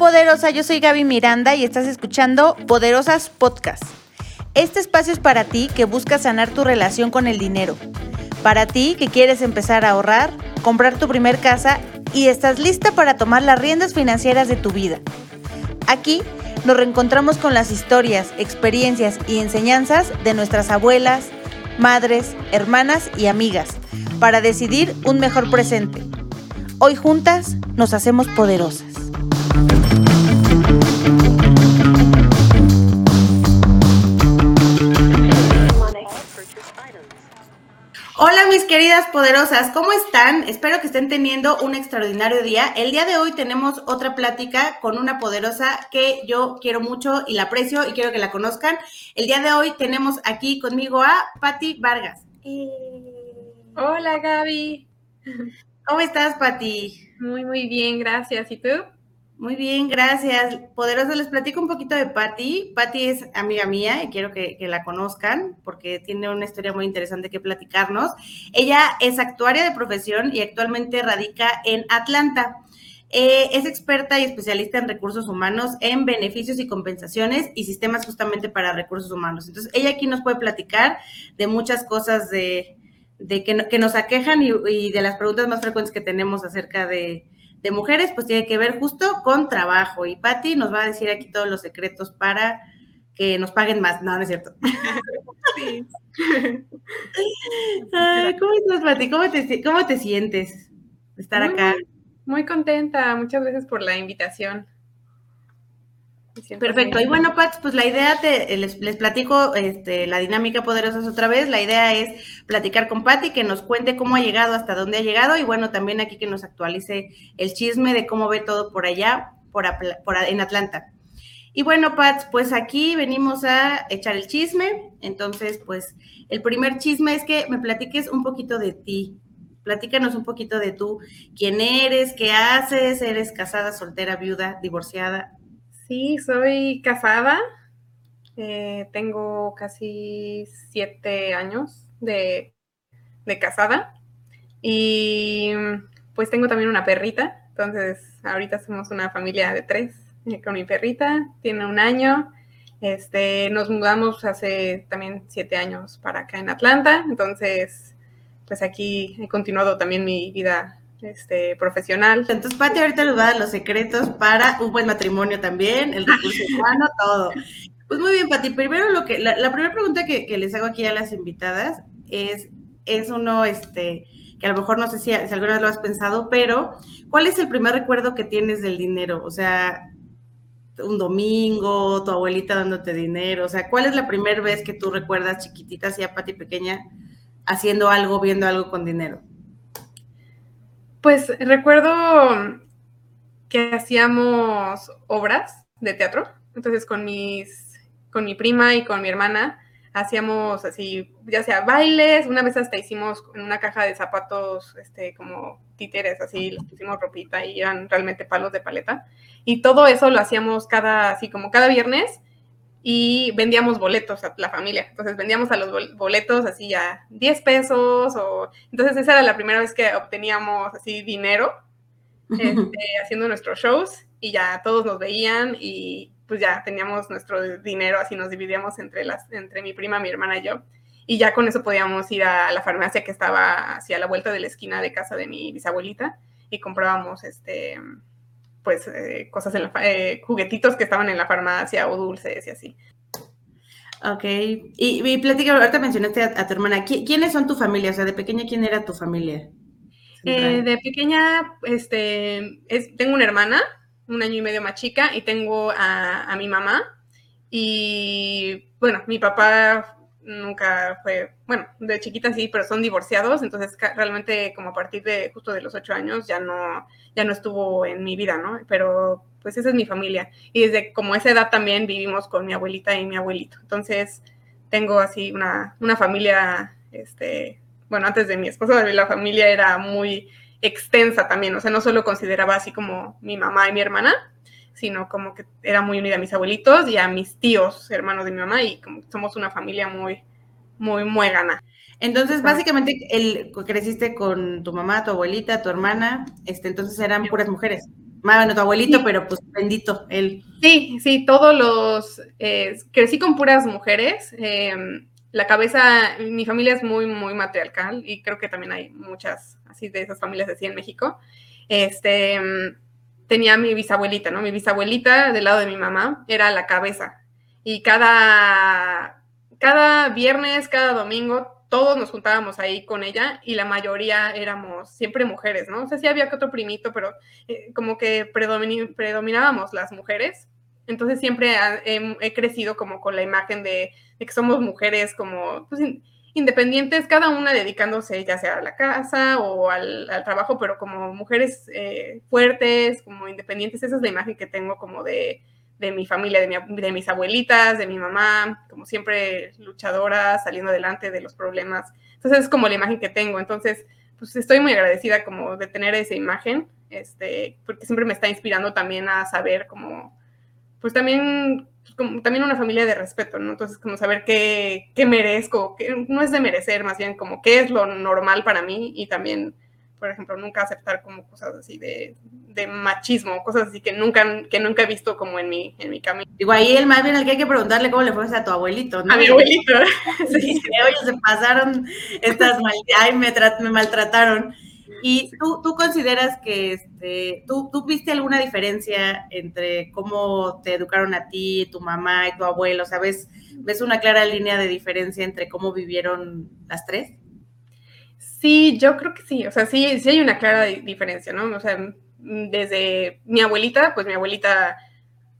Poderosa, yo soy Gaby Miranda y estás escuchando Poderosas Podcast. Este espacio es para ti que buscas sanar tu relación con el dinero. Para ti que quieres empezar a ahorrar, comprar tu primer casa y estás lista para tomar las riendas financieras de tu vida. Aquí nos reencontramos con las historias, experiencias y enseñanzas de nuestras abuelas, madres, hermanas y amigas para decidir un mejor presente. Hoy juntas nos hacemos poderosas. Hola mis queridas poderosas, ¿cómo están? Espero que estén teniendo un extraordinario día. El día de hoy tenemos otra plática con una poderosa que yo quiero mucho y la aprecio y quiero que la conozcan. El día de hoy tenemos aquí conmigo a Patti Vargas. Hola Gaby. ¿Cómo estás, Patti? Muy, muy bien, gracias. ¿Y tú? Muy bien, gracias. Poderosa, les platico un poquito de Patti. Patti es amiga mía y quiero que, la conozcan porque tiene una historia muy interesante que platicarnos. Ella es actuaria de profesión y actualmente radica en Atlanta. Eh, es experta y especialista en recursos humanos, en beneficios y compensaciones y sistemas justamente para recursos humanos. Entonces, ella aquí nos puede platicar de muchas cosas de, que, nos aquejan y de las preguntas más frecuentes que tenemos acerca de, de mujeres, pues tiene que ver justo con trabajo. Y Patti nos va a decir aquí todos los secretos para que nos paguen más. No, no es cierto. Sí. ¿Cómo estás, Patti? ¿Cómo te, ¿Cómo te sientes de estar acá? muy contenta. Muchas gracias por la invitación. Perfecto. Y bueno, Pats, pues la idea, te, les, platico este, la dinámica poderosas otra vez. La idea es platicar con Patti, que nos cuente cómo ha llegado, hasta dónde ha llegado, y bueno, también aquí que nos actualice el chisme de cómo ve todo por allá, por, por en Atlanta. Y bueno, Pats, pues aquí venimos a echar el chisme. Entonces, pues el primer chisme es que me platiques un poquito de ti. Platícanos un poquito de tú, quién eres, qué haces, eres casada, soltera, viuda, divorciada, Sí, soy casada. Eh, tengo casi siete años de, casada. Y pues tengo también una perrita. Entonces, ahorita somos una familia de tres eh, con mi perrita. Tiene un año. Este, nos mudamos hace también siete años para acá en Atlanta. Entonces, pues aquí he continuado también mi vida este, profesional. Entonces, Pati ahorita nos va a dar los secretos para un buen matrimonio también, el recurso humano, todo. Pues muy bien, Pati. Primero, lo que, la, primera pregunta que, les hago aquí a las invitadas es, es uno, este, que a lo mejor no sé si, si alguna vez lo has pensado, pero ¿cuál es el primer recuerdo que tienes del dinero? O sea, un domingo, tu abuelita dándote dinero, o sea, ¿cuál es la primera vez que tú recuerdas chiquitita, así a Pati pequeña, haciendo algo, viendo algo con dinero? Pues recuerdo que hacíamos obras de teatro, entonces con mis, con mi prima y con mi hermana hacíamos así, ya sea bailes, una vez hasta hicimos en una caja de zapatos, este, como títeres, así, les pusimos ropita y eran realmente palos de paleta. Y todo eso lo hacíamos cada, así como cada viernes, y vendíamos boletos a la familia. Entonces vendíamos a los boletos así ya 10 pesos o entonces esa era la primera vez que obteníamos así dinero este, haciendo nuestros shows y ya todos nos veían y pues ya teníamos nuestro dinero así nos dividíamos entre las entre mi prima, mi hermana y yo y ya con eso podíamos ir a la farmacia que estaba hacia la vuelta de la esquina de casa de mi bisabuelita y comprábamos este pues eh, cosas en la, eh, juguetitos que estaban en la farmacia o dulces y así. Ok, y, y platica, ahorita mencionaste a, tu hermana, ¿quiénes son tu familia? O sea, de pequeña, ¿quién era tu familia? Eh, de pequeña, este, es, tengo una hermana, un año y medio más chica, y tengo a, a mi mamá. Y bueno, mi papá nunca fue, bueno, de chiquita sí, pero son divorciados, entonces realmente como a partir de justo de los ocho años ya no, ya no estuvo en mi vida, ¿no? Pero pues esa es mi familia. Y desde como esa edad también vivimos con mi abuelita y mi abuelito. Entonces tengo así una, una familia, este, bueno, antes de mi esposo, la familia era muy extensa también, o sea, no solo consideraba así como mi mamá y mi hermana, sino como que era muy unida a mis abuelitos y a mis tíos, hermanos de mi mamá, y como somos una familia muy, muy muégana. Entonces, básicamente, el, creciste con tu mamá, tu abuelita, tu hermana, este, entonces eran puras mujeres. bueno, tu abuelito, pero pues bendito él. Sí, sí, todos los, eh, crecí con puras mujeres. Em, la cabeza, mi familia es muy, muy matriarcal y creo que también hay muchas así de esas familias así en México. Este, em, tenía mi bisabuelita, ¿no? Mi bisabuelita del lado de mi mamá era la cabeza y cada, cada viernes, cada domingo todos nos juntábamos ahí con ella y la mayoría éramos siempre mujeres, ¿no? O sea, sí había que otro primito, pero eh, como que predominábamos las mujeres. Entonces siempre he, crecido como con la imagen de, que somos mujeres como pues, independientes, cada una dedicándose ya sea a la casa o al, trabajo, pero como mujeres eh, fuertes, como independientes. Esa es la imagen que tengo como de, de mi familia, de, mis abuelitas, de mi mamá, como siempre luchadora, saliendo adelante de los problemas. Entonces es como la imagen que tengo. Entonces, pues estoy muy agradecida como de tener esa imagen, este, porque siempre me está inspirando también a saber como, pues también, como, también una familia de respeto, ¿no? Entonces, como saber qué, qué merezco, qué, no es de merecer, más bien como qué es lo normal para mí y también por ejemplo, nunca aceptar como cosas así de, de, machismo, cosas así que nunca, que nunca he visto como en mi, en mi camino. Digo, ahí el más bien al que hay que preguntarle cómo le fue a tu abuelito, ¿no? A mi abuelito. sí, oye, se pasaron estas mal... ay, me, me maltrataron. ¿Y tú, tú consideras que este, ¿tú, tú viste alguna diferencia entre cómo te educaron a ti, tu mamá y tu abuelo? ¿Sabes? ¿Ves una clara línea de diferencia entre cómo vivieron las tres? Sí, yo creo que sí, o sea, sí, sí hay una clara diferencia, ¿no? O sea, mm, desde mi abuelita, pues mi abuelita,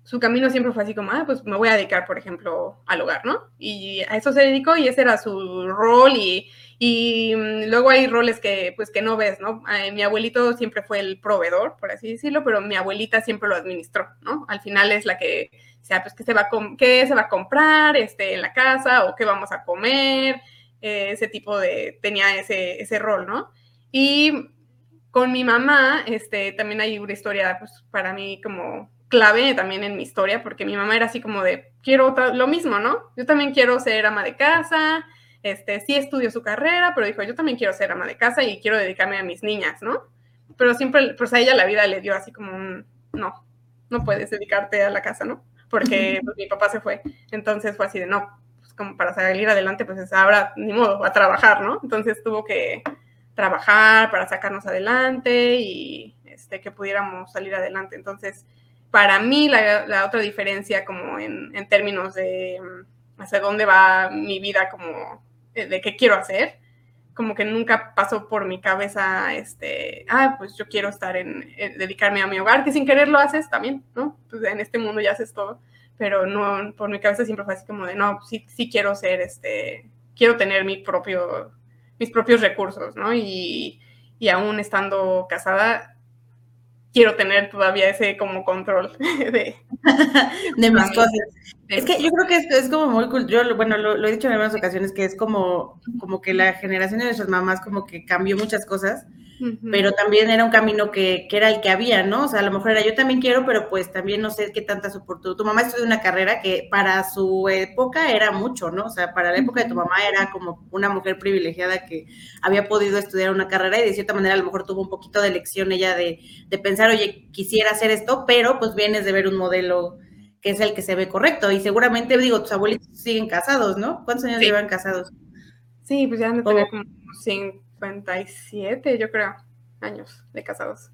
su camino siempre fue así como, ah, pues me voy a dedicar, por ejemplo, al hogar, ¿no? Y a eso se dedicó y ese era su rol y, y mm, luego hay roles que, pues, que no ves, ¿no? Eh, mi abuelito siempre fue el proveedor, por así decirlo, pero mi abuelita siempre lo administró, ¿no? Al final es la que, o sea, pues, ¿qué se va a, qué se va a comprar este, en la casa o qué vamos a comer? Eh, ese tipo de, tenía ese, ese rol, ¿no? Y con mi mamá, este, también hay una historia, pues, para mí como clave también en mi historia, porque mi mamá era así como de, quiero lo mismo, ¿no? Yo también quiero ser ama de casa, este, sí estudio su carrera, pero dijo, yo también quiero ser ama de casa y quiero dedicarme a mis niñas, ¿no? Pero siempre, pues a ella la vida le dio así como un, no, no puedes dedicarte a la casa, ¿no? Porque pues, mi papá se fue. Entonces fue así de, no, como para salir adelante, pues ahora ni modo, a trabajar, ¿no? Entonces tuvo que trabajar para sacarnos adelante y este, que pudiéramos salir adelante. Entonces, para mí la, otra diferencia como en, en, términos de mm, hacia dónde va mi vida, como de qué quiero hacer, como que nunca pasó por mi cabeza, este, ah, pues yo quiero estar en, en dedicarme a mi hogar, que sin querer lo haces también, ¿no? Pues en este mundo ya haces todo pero no, por mi cabeza siempre fue así como de, no, sí, sí quiero ser, este, quiero tener mi propio, mis propios recursos, ¿no? Y, y aún estando casada, quiero tener todavía ese como control de, de mis cosas. Es que yo creo que es, es como muy cool. Yo, bueno, lo, lo, he dicho en algunas ocasiones que es como, como que la generación de nuestras mamás como que cambió muchas cosas pero también era un camino que, que, era el que había, ¿no? O sea, a lo mejor era yo también quiero, pero pues también no sé qué tantas oportunidades. Tu mamá estudió una carrera que para su época era mucho, ¿no? O sea, para la época de tu mamá era como una mujer privilegiada que había podido estudiar una carrera y de cierta manera a lo mejor tuvo un poquito de elección ella de, de pensar, oye, quisiera hacer esto, pero pues vienes de ver un modelo que es el que se ve correcto. Y seguramente, digo, tus abuelitos siguen casados, ¿no? ¿Cuántos años llevan casados? Sí, pues ya no tenía como cinco 57, yo creo, años de casados.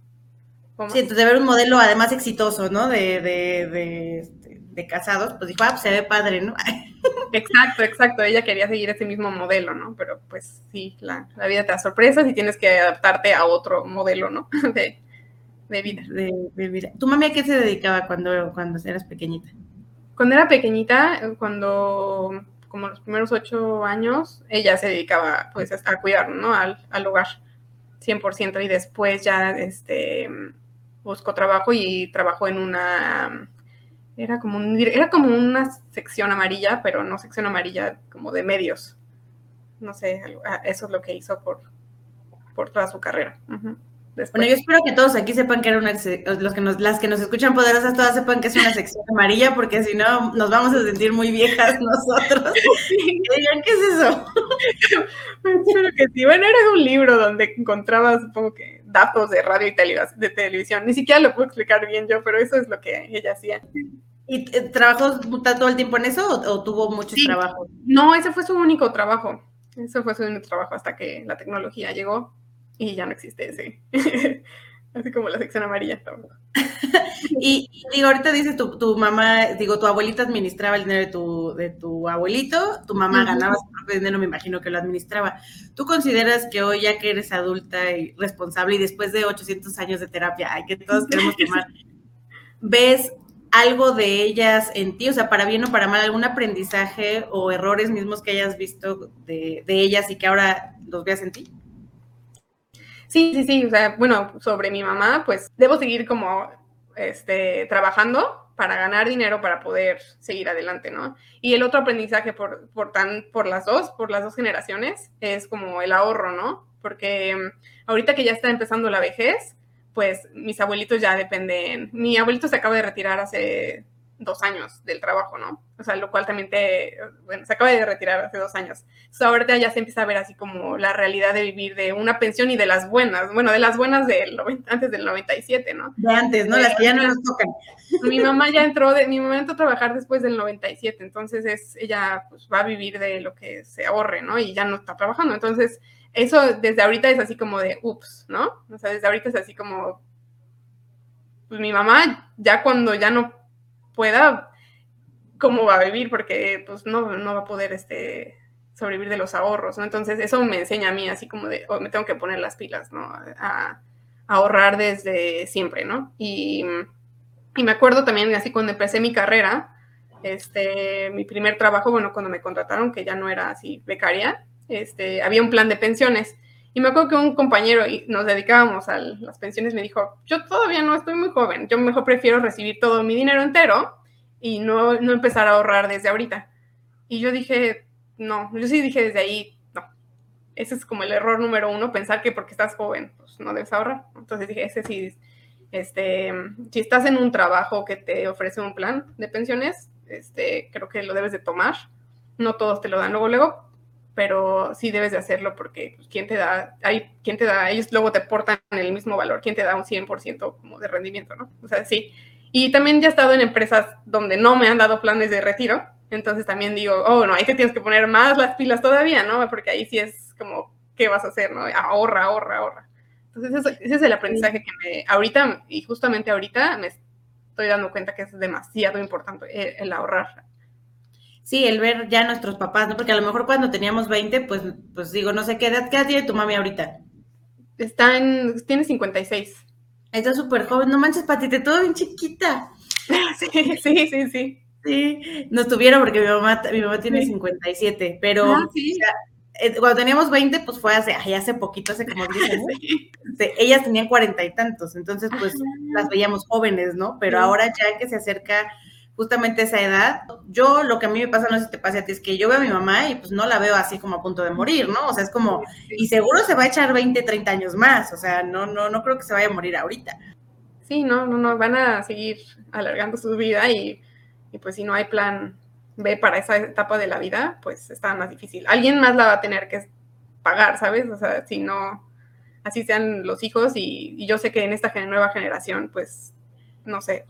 Sí, entonces de ver un modelo además exitoso, ¿no? De, de, de, este, de casados, pues dijo, ah, pues se ve padre, ¿no? Exacto, exacto. Ella quería seguir ese mismo modelo, ¿no? Pero pues sí, la, la vida te da sorpresas y tienes que adaptarte a otro modelo, ¿no? De, de vida. De, vida. ¿Tu mamá a qué se dedicaba cuando, cuando eras pequeñita? Cuando era pequeñita, cuando como los primeros ocho años, ella se dedicaba pues a cuidar, ¿no? Al, al hogar, 100%, y después ya este, buscó trabajo y trabajó en una, era como, un, era como una sección amarilla, pero no sección amarilla como de medios. No sé, eso es lo que hizo por, por toda su carrera. Bueno, yo espero que todos aquí sepan que era una, los que nos, las que nos escuchan poderosas todas sepan que es una sección amarilla, porque si no nos vamos a sentir muy viejas nosotros. digan, ¿qué es eso? espero que sí. Bueno, era un libro donde encontraba, supongo que datos de radio y de televisión. Ni siquiera lo puedo explicar bien yo, pero eso es lo que ella hacía. ¿Y eh, trabajó todo el tiempo en eso o, tuvo muchos trabajos? No, ese fue su único trabajo. Ese fue su único trabajo hasta que la tecnología llegó y ya no existe ese. Así como la sección amarilla. y, digo, ahorita dices tu, tu, mamá, digo, tu abuelita administraba el dinero de tu, de tu abuelito, tu mamá ganaba su propio dinero, me imagino que lo administraba. ¿Tú consideras que hoy, ya que eres adulta y responsable y después de 800 años de terapia, hay que todos queremos tomar, ves algo de ellas en ti, o sea, para bien o para mal, algún aprendizaje o errores mismos que hayas visto de, de ellas y que ahora los veas en ti? Sí, sí, sí, bueno, sobre mi mamá, pues debo seguir como este, trabajando para ganar dinero para poder seguir adelante, ¿no? Y el otro aprendizaje por, por, tan, por las dos, por las dos generaciones, es como el ahorro, ¿no? Porque mm, ahorita que ya está empezando la vejez, pues mis abuelitos ya dependen, mi abuelito se acaba de retirar hace dos años del trabajo, ¿no? O sea, lo cual también te, bueno, se acaba de retirar hace dos años. Entonces, ahorita ya se empieza a ver así como la realidad de vivir de una pensión y de las buenas, bueno, de las buenas del antes del 97, ¿no? De antes, ¿no? Las que ya no nos tocan. Mi mamá ya entró, de, mi momento a trabajar después del 97, entonces es, ella pues, va a vivir de lo que se ahorre, ¿no? Y ya no está trabajando. Entonces, eso desde ahorita es así como de, ups, ¿no? O sea, desde ahorita es así como, pues mi mamá ya cuando ya no pueda, cómo va a vivir, porque pues no, no va a poder este, sobrevivir de los ahorros, ¿no? Entonces eso me enseña a mí así como de, oh, me tengo que poner las pilas, ¿no? A, ahorrar desde siempre, ¿no? Y, y, me acuerdo también así cuando empecé mi carrera, este, mi primer trabajo, bueno, cuando me contrataron, que ya no era así becaria, este, había un plan de pensiones. Y me acuerdo que un compañero y nos dedicábamos a las pensiones me dijo, yo todavía no estoy muy joven, yo mejor prefiero recibir todo mi dinero entero y no, no empezar a ahorrar desde ahorita. Y yo dije, no, yo sí dije desde ahí, no. Ese es como el error número uno, pensar que porque estás joven, pues no debes ahorrar. Entonces dije, ese sí, este, si estás en un trabajo que te ofrece un plan de pensiones, este, creo que lo debes de tomar. No todos te lo dan luego, luego, pero sí debes de hacerlo porque pues, ¿quién te da? Hay, ¿Quién te da? Ellos luego te aportan el mismo valor, ¿quién te da un 100% como de rendimiento, no? O sea, sí. Y también ya he estado en empresas donde no me han dado planes de retiro, entonces también digo, oh, no, ahí te tienes que poner más las pilas todavía, ¿no? Porque ahí sí es como, ¿qué vas a hacer, no? Ahorra, ahorra, ahorra. Entonces ese es el aprendizaje que me, ahorita, y justamente ahorita me estoy dando cuenta que es demasiado importante el ahorrar sí, el ver ya nuestros papás, ¿no? Porque a lo mejor cuando teníamos 20, pues, pues digo, no sé, ¿qué edad, qué edad tiene tu mami ahorita? Está en, tiene 56. Está súper joven, no manches, Patite, todo bien chiquita. sí, sí, sí, sí. Sí, nos tuvieron porque mi mamá, mi mamá tiene 57, pero ah, eh, cuando teníamos 20, pues fue hace, hace poquito, hace como 10 años. Ellas tenían cuarenta y tantos, entonces pues las veíamos jóvenes, ¿no? Pero ahora ya que se acerca justamente esa edad. Yo lo que a mí me pasa, no sé si te pasa a ti, es que yo veo a mi mamá y pues no la veo así como a punto de morir, ¿no? O sea, es como, y seguro se va a echar 20, 30 años más, o sea, no, no, no creo que se vaya a morir ahorita. Sí, no, no, no, van a seguir alargando su vida y, y pues si no hay plan B para esa etapa de la vida, pues está más difícil. Alguien más la va a tener que pagar, ¿sabes? O sea, si no, así sean los hijos y, y yo sé que en esta nueva generación, pues, no sé,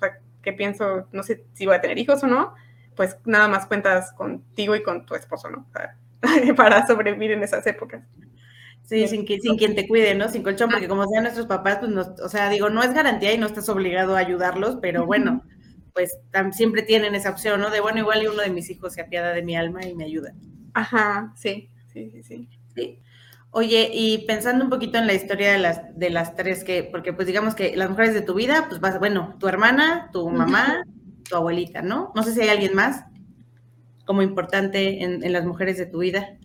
que pienso, no sé si voy a tener hijos o no, pues nada más cuentas contigo y con tu esposo, ¿no? Para, sobrevivir en esas épocas. Sí, sin, que, sin quien te cuide, ¿no? Sin colchón, porque como sean nuestros papás, pues, nos, o sea, digo, no es garantía y no estás obligado a ayudarlos, pero bueno, pues siempre tienen esa opción, ¿no? De, bueno, igual y uno de mis hijos se apiada de mi alma y me ayuda. Ajá, sí, sí, sí, sí. sí. Oye, y pensando un poquito en la historia de las, de las tres, que, porque pues digamos que las mujeres de tu vida, pues vas, bueno, tu hermana, tu mamá, tu abuelita, ¿no? No sé si hay alguien más como importante en, las mujeres de tu vida.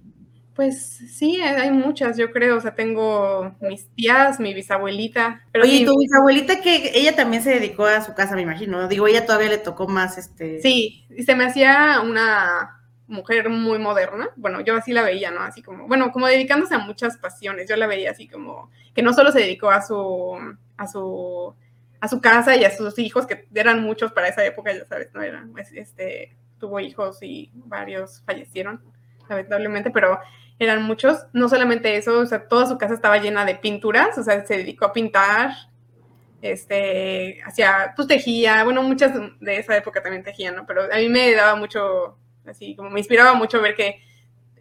Pues sí, hay muchas, yo creo. O sea, tengo mis tías, mi bisabuelita. Pero Oye, tu bisabuelita que ella también se dedicó a su casa, me imagino. Digo, ella todavía le tocó más este. Sí, y se me hacía una mujer muy moderna. Bueno, yo así la veía, ¿no? Así como, bueno, como dedicándose a muchas pasiones. Yo la veía así como que no solo se dedicó a su, a su, a su casa y a sus hijos, que eran muchos para esa época, ya sabes, no eran, pues, este, tuvo hijos y varios fallecieron, lamentablemente, pero eran muchos. No solamente eso, o sea, toda su casa estaba llena de pinturas, o sea, se dedicó a pintar, este, hacía, pues tejía, bueno, muchas de esa época también tejían, ¿no? Pero a mí me daba mucho, así, como me inspiraba mucho ver que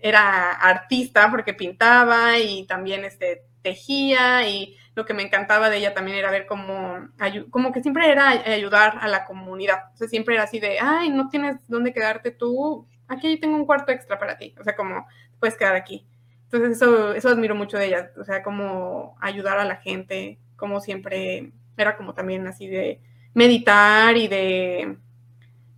era artista porque pintaba y también, este, tejía y lo que me encantaba de ella también era ver cómo, como que siempre era ayudar a la comunidad, o sea, siempre era así de, ay, no tienes dónde quedarte tú, aquí tengo un cuarto extra para ti, o sea, como puedes quedar aquí. Entonces eso, eso admiro mucho de ella, o sea, como ayudar a la gente, como siempre era como también así de meditar y de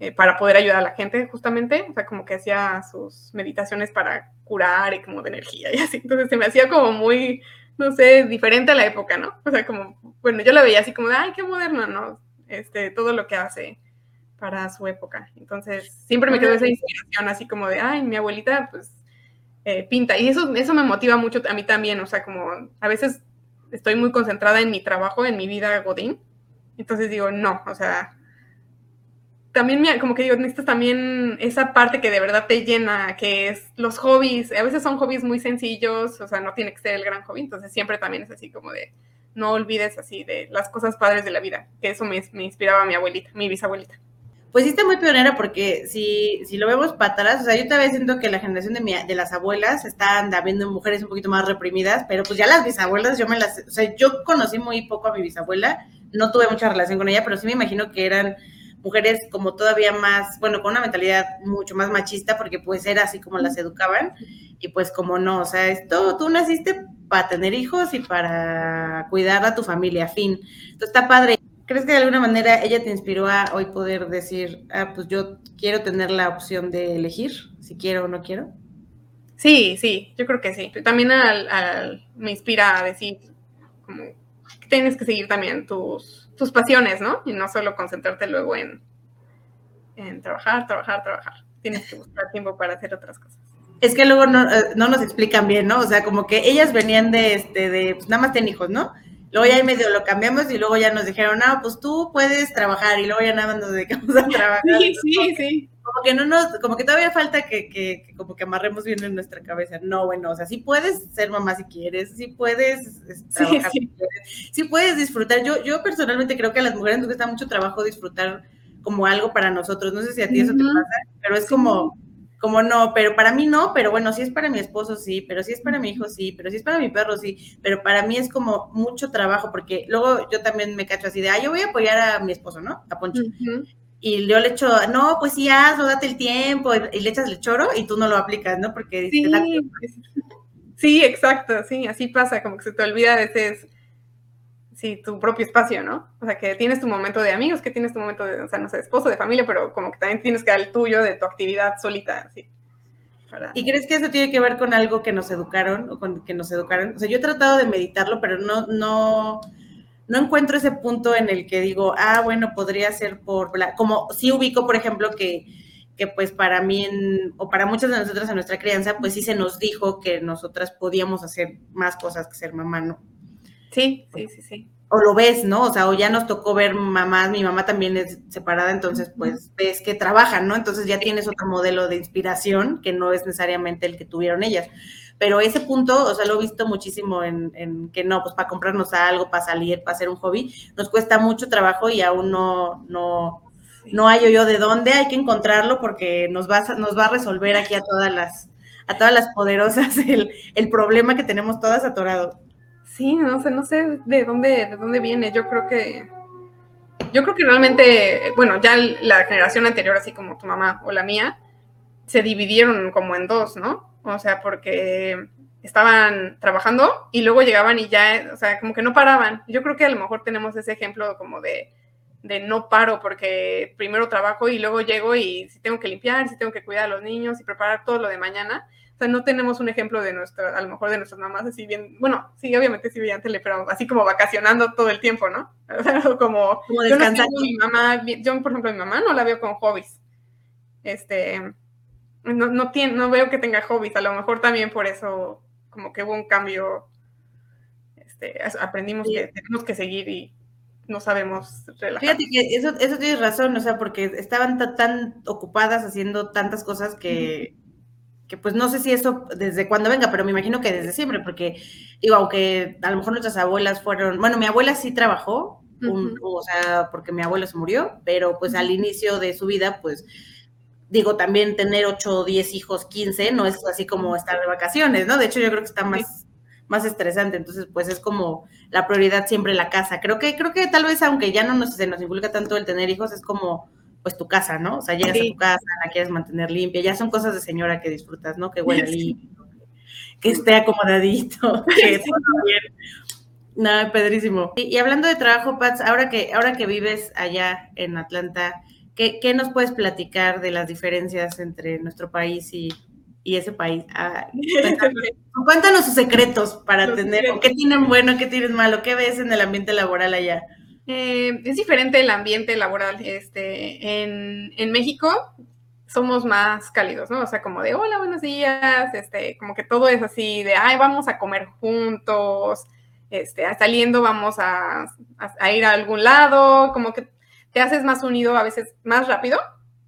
eh, para poder ayudar a la gente justamente, o sea, como que hacía sus meditaciones para curar y como de energía y así, entonces se me hacía como muy, no sé, diferente a la época, ¿no? O sea, como, bueno, yo la veía así como de, ay, qué moderno, ¿no? Este, todo lo que hace para su época. Entonces, siempre me quedó esa inspiración así como de, ay, mi abuelita, pues, eh, pinta. Y eso, eso me motiva mucho a mí también, o sea, como a veces estoy muy concentrada en mi trabajo, en mi vida godín. Entonces digo, no, o sea, también como que digo, necesitas también esa parte que de verdad te llena, que es los hobbies. A veces son hobbies muy sencillos, o sea, no tiene que ser el gran hobby, entonces siempre también es así como de, no olvides así de las cosas padres de la vida, que eso me, inspiraba a mi abuelita, mi bisabuelita pues sí está muy pionera porque si, si lo vemos para atrás, o sea, yo todavía siento que la generación de, mi, de las abuelas están viendo mujeres un poquito más reprimidas, pero pues ya las bisabuelas, yo me las, o sea, yo conocí muy poco a mi bisabuela, no tuve mucha relación con ella, pero sí me imagino que eran mujeres como todavía más, bueno, con una mentalidad mucho más machista, porque pues era así como las educaban, y pues como no, o sea, esto, tú naciste para tener hijos y para cuidar a tu familia, fin. Entonces está padre. ¿Crees que de alguna manera ella te inspiró a hoy poder decir, ah, pues yo quiero tener la opción de elegir si quiero o no quiero? Sí, sí, yo creo que sí. También me inspira a decir, como, que tienes que seguir también tus, tus pasiones, ¿no? Y no solo concentrarte luego en, en trabajar, trabajar, trabajar. Tienes que buscar tiempo para hacer otras cosas. Es que luego no, eh, no nos explican bien, ¿no? O sea, como que ellas venían de, este, de, pues nada más ten hijos, ¿no? Luego ya medio lo cambiamos y luego ya nos dijeron, no, pues tú puedes trabajar y luego ya nada más nos dedicamos a trabajar. Sí, sí, sí. Como que no nos, como que todavía falta que, que, como que amarremos bien en nuestra cabeza. No, bueno, o sea, sí puedes ser mamá si quieres, sí puedes trabajar sí, si quieres, sí puedes disfrutar. Yo, yo personalmente creo que a las mujeres nos cuesta mucho trabajo disfrutar como algo para nosotros. No sé si a ti eso te pasa, pero es como como no, pero para mí no, pero bueno, si es para mi esposo, sí, pero si es para mi hijo, sí, pero si es para mi perro, sí, pero para mí es como mucho trabajo, porque luego yo también me cacho así de, ah, yo voy a apoyar a mi esposo, ¿no? A Poncho. Y yo le echo, no, pues sí, hazlo, date el tiempo, y le echas el choro y tú no lo aplicas, ¿no? Porque sí, sí, exacto, sí, así pasa, como que se te olvida a veces sí, tu propio espacio, ¿no? O sea, que tienes tu momento de amigos, que tienes tu momento de, o sea, no sé, esposo, de familia, pero como que también tienes que dar el tuyo de tu actividad solita, sí. ¿Y crees que eso tiene que ver con algo que nos educaron o con que nos educaron? O sea, yo he tratado de meditarlo, pero no, no, no encuentro ese punto en el que digo, ah, bueno, podría ser por, como sí ubico, por ejemplo, que, que pues para mí o para muchas de nosotras en nuestra crianza, pues sí se nos dijo que nosotras podíamos hacer más cosas que ser mamá, ¿no? Sí, sí, sí, sí. O lo ves, ¿no? O sea, o ya nos tocó ver mamás, mi mamá también es separada, entonces pues ves que trabajan, ¿no? Entonces ya tienes otro modelo de inspiración que no es necesariamente el que tuvieron ellas. Pero ese punto, o sea, lo he visto muchísimo en, en que no, pues para comprarnos algo, para salir, para hacer un hobby, nos cuesta mucho trabajo y aún no, no, no hallo yo de dónde, hay que encontrarlo porque nos va, nos va a resolver aquí a todas las, a todas las poderosas el, el problema que tenemos todas atorado. Sí, no sé, no sé de dónde, de dónde viene. Yo creo que, yo creo que realmente, bueno, ya la generación anterior, así como tu mamá o la mía, se dividieron como en dos, ¿no? O sea, porque estaban trabajando y luego llegaban y ya, o sea, como que no paraban. Yo creo que a lo mejor tenemos ese ejemplo como de, de no paro porque primero trabajo y luego llego y si tengo que limpiar, si tengo que cuidar a los niños y preparar todo lo de mañana, no tenemos un ejemplo de nuestra, a lo mejor de nuestras mamás así bien, bueno, sí, obviamente sí veían tele, pero así como vacacionando todo el tiempo, ¿no? O sea, como, como yo no mi mamá, yo por ejemplo mi mamá no la veo con hobbies. Este, no, no, tiene, no veo que tenga hobbies, a lo mejor también por eso como que hubo un cambio, este, aprendimos que tenemos que seguir y no sabemos relajar. Fíjate que eso, eso tienes razón, o sea, porque estaban tan ocupadas haciendo tantas cosas que que pues no sé si eso desde cuándo venga, pero me imagino que desde siempre, porque digo, aunque a lo mejor nuestras abuelas fueron, bueno, mi abuela sí trabajó, o sea, porque mi abuelo se murió, pero pues al inicio de su vida, pues digo, también tener 8, 10 hijos, 15, no es así como estar de vacaciones, ¿no? De hecho, yo creo que está más, más estresante, entonces pues es como la prioridad siempre la casa. Creo que, creo que tal vez, aunque ya no nos, se nos inculca tanto el tener hijos, es como pues tu casa, ¿no? O sea, llegas a tu casa, la quieres mantener limpia, ya son cosas de señora que disfrutas, ¿no? Que huele limpio, que esté acomodadito, que todo bien. No, pedrísimo. Y, hablando de trabajo, Pats, ahora que, ahora que vives allá en Atlanta, ¿qué, nos puedes platicar de las diferencias entre nuestro país y, ese país? Ah, cuéntanos, sus secretos para tener, qué tienen bueno, qué tienen malo, qué ves en el ambiente laboral allá. Eh, es diferente el ambiente laboral. Este, en, en, México somos más cálidos, ¿no? O sea, como de hola, buenos días, este, como que todo es así de ay, vamos a comer juntos, este, saliendo vamos a, a, ir a algún lado, como que te haces más unido a veces más rápido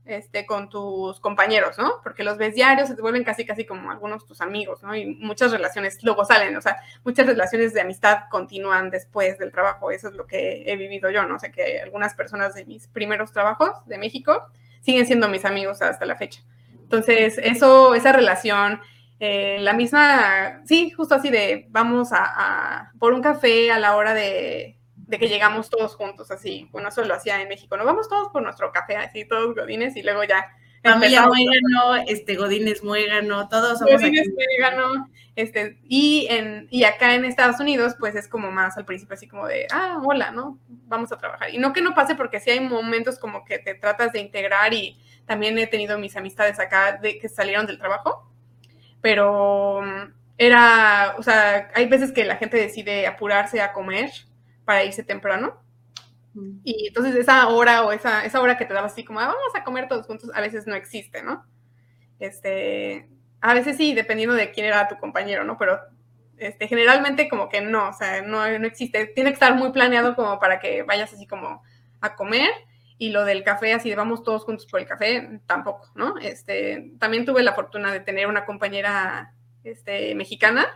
este, con tus compañeros, ¿no? Porque los ves diarios, se te vuelven casi, casi como algunos tus amigos, ¿no? Y muchas relaciones luego salen, o sea, muchas relaciones de amistad continúan después del trabajo, eso es lo que he vivido yo, ¿no? O sea, que algunas personas de mis primeros trabajos de México siguen siendo mis amigos hasta la fecha. Entonces, eso, esa relación eh, la misma, sí, justo así de vamos a, por un café a la hora de, que llegamos todos juntos, así, bueno, eso lo hacía en México, ¿no? Vamos todos por nuestro café, así, todos godines, y luego ya. Familia Muégano, este, Godines Muégano, todos somos Godines Muégano, este, y, en, y acá en Estados Unidos, pues es como más al principio, así como de, ah, hola, ¿no? Vamos a trabajar. Y no que no pase, porque sí hay momentos como que te tratas de integrar, y también he tenido mis amistades acá de que salieron del trabajo, pero mm, era, o sea, hay veces que la gente decide apurarse a comer para irse temprano. Mm. Y entonces esa hora o esa, esa hora que te daba así como, ah, vamos a comer todos juntos, a veces no existe, ¿no? Este, a veces sí, dependiendo de quién era tu compañero, ¿no? Pero este, generalmente como que no, o sea, no, no existe. Tiene que estar muy planeado como para que vayas así como a comer y lo del café, así de vamos todos juntos por el café, tampoco, ¿no? Este, también tuve la fortuna de tener una compañera este, mexicana,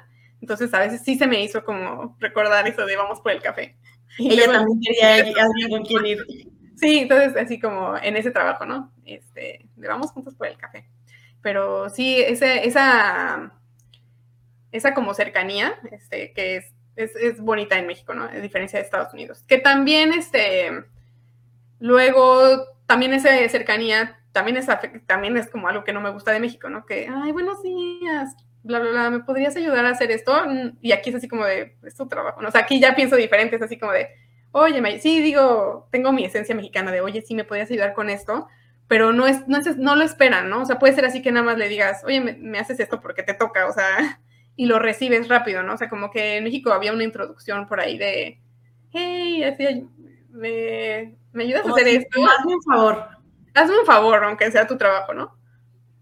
entonces a veces sí se me hizo como recordar eso de vamos por el café. Y ella también quería alguien con quien ir. Sí, entonces así como en ese trabajo, ¿no? Este, de vamos juntos por el café. Pero sí, ese, esa, esa como cercanía, este, que es, es, es bonita en México, ¿no? A diferencia de Estados Unidos. Que también, este, Luego, también esa cercanía, también es, también es como algo que no me gusta de México, ¿no? Que, ay, buenos días, bla, bla, bla, ¿me podrías ayudar a hacer esto? Y aquí es así como de, es tu trabajo, ¿no? O sea, aquí ya pienso diferente, es así como de, oye, sí, digo, tengo mi esencia mexicana de, oye, sí, ¿me podrías ayudar con esto? Pero no, es, no, es, no lo esperan, ¿no? O sea, puede ser así que nada más le digas, oye, me, me haces esto porque te toca, o sea, y lo recibes rápido, ¿no? O sea, como que en México había una introducción por ahí de, hey, así, me, ¿me ayudas a hacer esto? Hazme un favor. Hazme un favor, aunque sea tu trabajo, ¿no?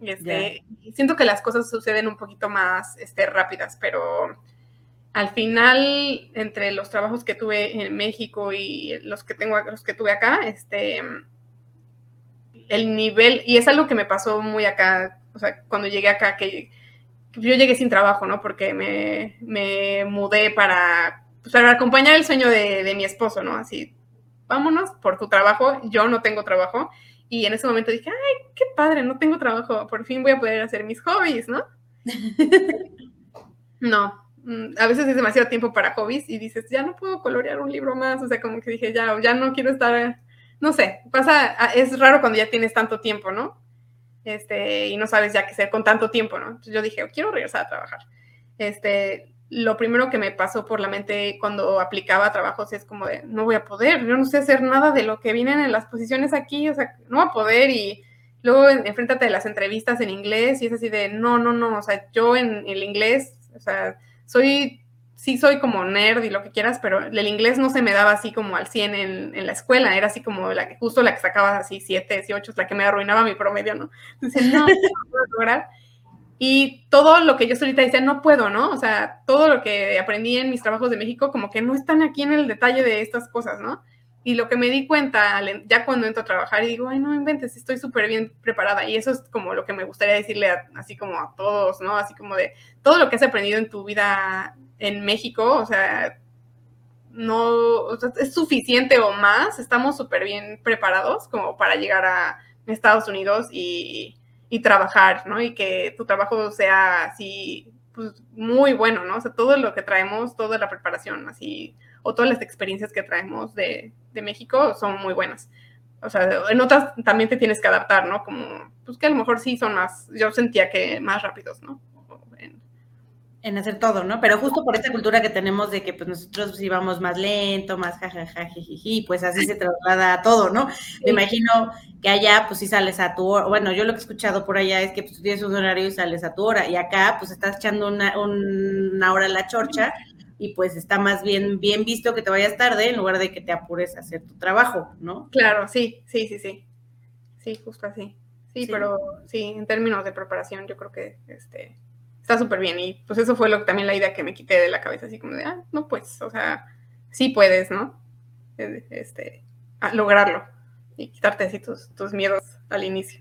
Este, Siento que las cosas suceden un poquito más este, rápidas, pero al final, entre los trabajos que tuve en México y los que tengo, los que tuve acá, este, el nivel, y es algo que me pasó muy acá, o sea, cuando llegué acá, que yo llegué sin trabajo, ¿no? Porque me, mudé para, pues, para acompañar el sueño de, de mi esposo, ¿no? Así, vámonos por tu trabajo, yo no tengo trabajo. Y en ese momento dije, ay, qué padre, no tengo trabajo, por fin voy a poder hacer mis hobbies, ¿no? no, mm, a veces es demasiado tiempo para hobbies y dices, ya no puedo colorear un libro más, o sea, como que dije, ya, ya no quiero estar, no sé, pasa, es raro cuando ya tienes tanto tiempo, ¿no? Este, y no sabes ya qué hacer con tanto tiempo, ¿no? Entonces yo dije, quiero regresar a trabajar. Este, lo primero que me pasó por la mente cuando aplicaba trabajos es como de, no voy a poder, yo no sé hacer nada de lo que vienen en las posiciones aquí, o sea, no voy a poder y luego enfréntate a las entrevistas en inglés y es así de, no, no, no, o sea, yo en el inglés, o sea, soy, sí soy como nerd y lo que quieras, pero el inglés no se me daba así como al 100 en, en la escuela, era así como la que, justo la que sacaba así 7 y 8, la que me arruinaba mi promedio, ¿no? Entonces, no, no puedo lograr. Y todo lo que yo solita decía, no puedo, ¿no? O sea, todo lo que aprendí en mis trabajos de México, como que no están aquí en el detalle de estas cosas, ¿no? Y lo que me di cuenta ya cuando entro a trabajar y digo, ay, no inventes, estoy súper bien preparada. Y eso es como lo que me gustaría decirle así como a todos, ¿no? Así como de todo lo que has aprendido en tu vida en México, o sea, no es suficiente o más, estamos súper bien preparados como para llegar a Estados Unidos y, y, trabajar, ¿no? Y que tu trabajo sea así, pues muy bueno, ¿no? O sea, todo lo que traemos, toda la preparación, así, o todas las experiencias que traemos de, de México son muy buenas. O sea, en otras también te tienes que adaptar, ¿no? Como, pues que a lo mejor sí son más, yo sentía que más rápidos, ¿no? En hacer todo, ¿no? Pero justo por esta cultura que tenemos de que pues nosotros íbamos más lento, más jajaja, pues así se traslada a todo, ¿no? Me imagino que allá pues si sales a tu hora, bueno, yo lo que he escuchado por allá es que pues, tú tienes un horario y sales a tu hora, y acá pues estás echando una, una hora a la chorcha y pues está más bien, bien visto que te vayas tarde en lugar de que te apures a hacer tu trabajo, ¿no? Claro, sí, sí, sí, sí. Sí, justo así. Sí, sí. pero sí, en términos de preparación yo creo que este está súper bien. Y pues eso fue lo, también la idea que me quité de la cabeza, así como de, ah, no, pues, o sea, sí puedes, ¿no? Este, lograrlo y quitarte así tus, tus miedos al inicio.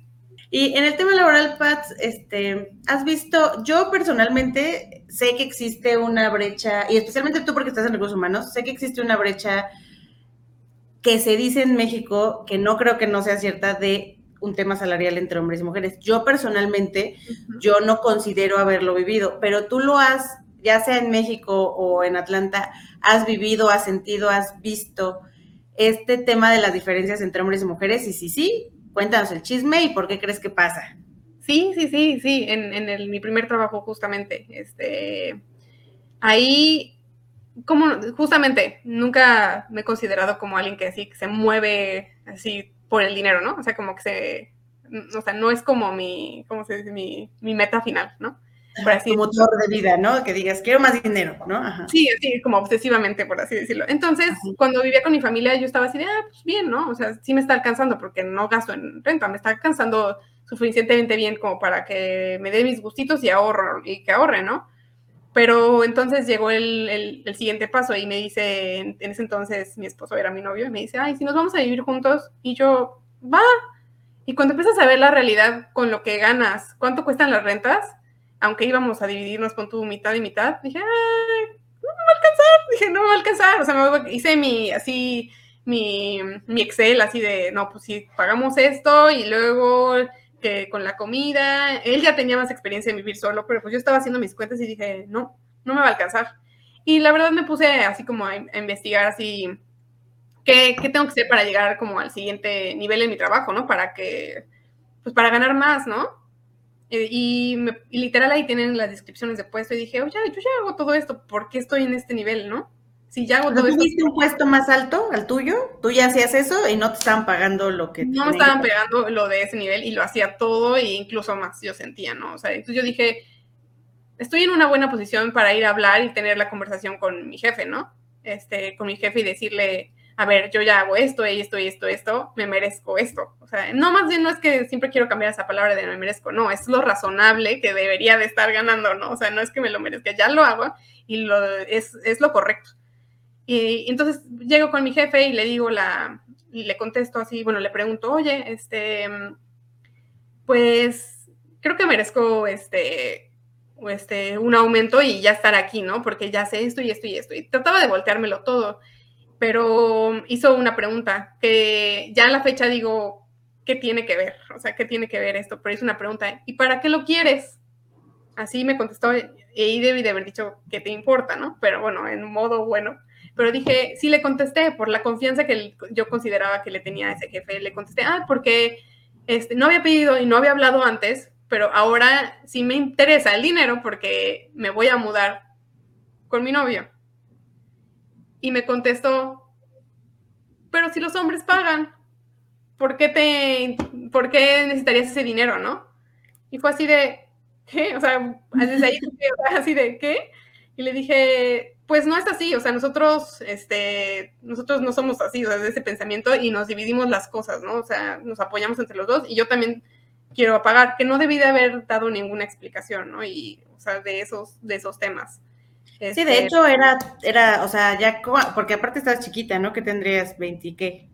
Y en el tema laboral, Pat, este, has visto, yo personalmente sé que existe una brecha, y especialmente tú porque estás en recursos humanos, sé que existe una brecha que se dice en México, que no creo que no sea cierta, de un tema salarial entre hombres y mujeres. Yo personalmente, yo no considero haberlo vivido, pero tú lo has, ya sea en México o en Atlanta, has vivido, has sentido, has visto este tema de las diferencias entre hombres y mujeres. Y si sí, cuéntanos el chisme y por qué crees que pasa. Sí, sí, sí, sí, en, en mi primer trabajo justamente, este, ahí como justamente nunca me he considerado como alguien que así que se mueve así por el dinero, ¿no? O sea, como que se, o sea, no es como mi, ¿cómo se dice? Mi, meta final, ¿no? Por así motor de vida, ¿no? Que digas, quiero más dinero, ¿no? Sí, sí, como obsesivamente, por así decirlo. Entonces, cuando vivía con mi familia, yo estaba así de, ah, pues bien, ¿no? O sea, sí me está alcanzando porque no gasto en renta, me está alcanzando suficientemente bien como para que me dé mis gustitos y ahorro, y que ahorre, ¿no? Pero entonces llegó el, el, siguiente paso y me dice, en, ese entonces mi esposo era mi novio, y me dice, ay, si nos vamos a vivir juntos, y yo, va. Y cuando empiezas a ver la realidad con lo que ganas, cuánto cuestan las rentas, aunque íbamos a dividirnos con tu mitad y mitad, dije, ay, no me va a alcanzar, dije, no me va a alcanzar, o sea, me hice mi, así, mi, mi Excel, así de, no, pues si pagamos esto y luego con la comida, él ya tenía más experiencia en vivir solo, pero pues yo estaba haciendo mis cuentas y dije, no, no me va a alcanzar. Y la verdad me puse así como a, investigar así qué, qué, tengo que hacer para llegar como al siguiente nivel en mi trabajo, ¿no? Para que, pues para ganar más, ¿no? Eh, y, y literal ahí tienen las descripciones de puesto y dije, oye, yo ya hago todo esto, ¿por qué estoy en este nivel, no? Si ya todo tuviste un puesto más alto al tuyo? ¿Tú ya hacías eso y no te estaban pagando lo que... No me estaban pagando lo de ese nivel y lo hacía todo e incluso más, yo sentía, ¿no? O sea, entonces yo dije, estoy en una buena posición para ir a hablar y tener la conversación con mi jefe, ¿no? Este, con mi jefe y decirle, a ver, yo ya hago esto, esto, esto, esto, me merezco esto. O sea, no más bien no es que siempre quiero cambiar esa palabra de me merezco, no, es lo razonable que debería de estar ganando, ¿no? O sea, no es que me lo merezca, ya lo hago y lo, es, es lo correcto. Y entonces llego con mi jefe y le digo la, y le contesto así, bueno, le pregunto, oye, este, pues creo que merezco este, este, un aumento y ya estar aquí, ¿no? Porque ya sé esto y esto y esto. Y trataba de volteármelo todo, pero hizo una pregunta que ya a la fecha digo, ¿qué tiene que ver? O sea, ¿qué tiene que ver esto? Pero hizo una pregunta, ¿y para qué lo quieres? Así me contestó, y debí de haber dicho, ¿qué te importa, no? Pero bueno, en modo bueno. Pero dije, sí le contesté por la confianza que yo consideraba que le tenía a ese jefe. Le contesté, ah, porque este, no había pedido y no había hablado antes, pero ahora sí me interesa el dinero porque me voy a mudar con mi novio. Y me contestó, pero si los hombres pagan, ¿por qué, te, ¿por qué necesitarías ese dinero, no? Y fue así de, ¿qué? O sea, desde ahí, así de, ¿qué? Y le dije, pues no es así, o sea, nosotros, este, nosotros no somos así, o sea, de ese pensamiento y nos dividimos las cosas, ¿no? O sea, nos apoyamos entre los dos y yo también quiero apagar, que no debí de haber dado ninguna explicación, ¿no? Y, o sea, de esos, de esos temas. sí, de este, hecho era, era, o sea, ya, porque aparte estabas chiquita, ¿no? Que tendrías 20 qué.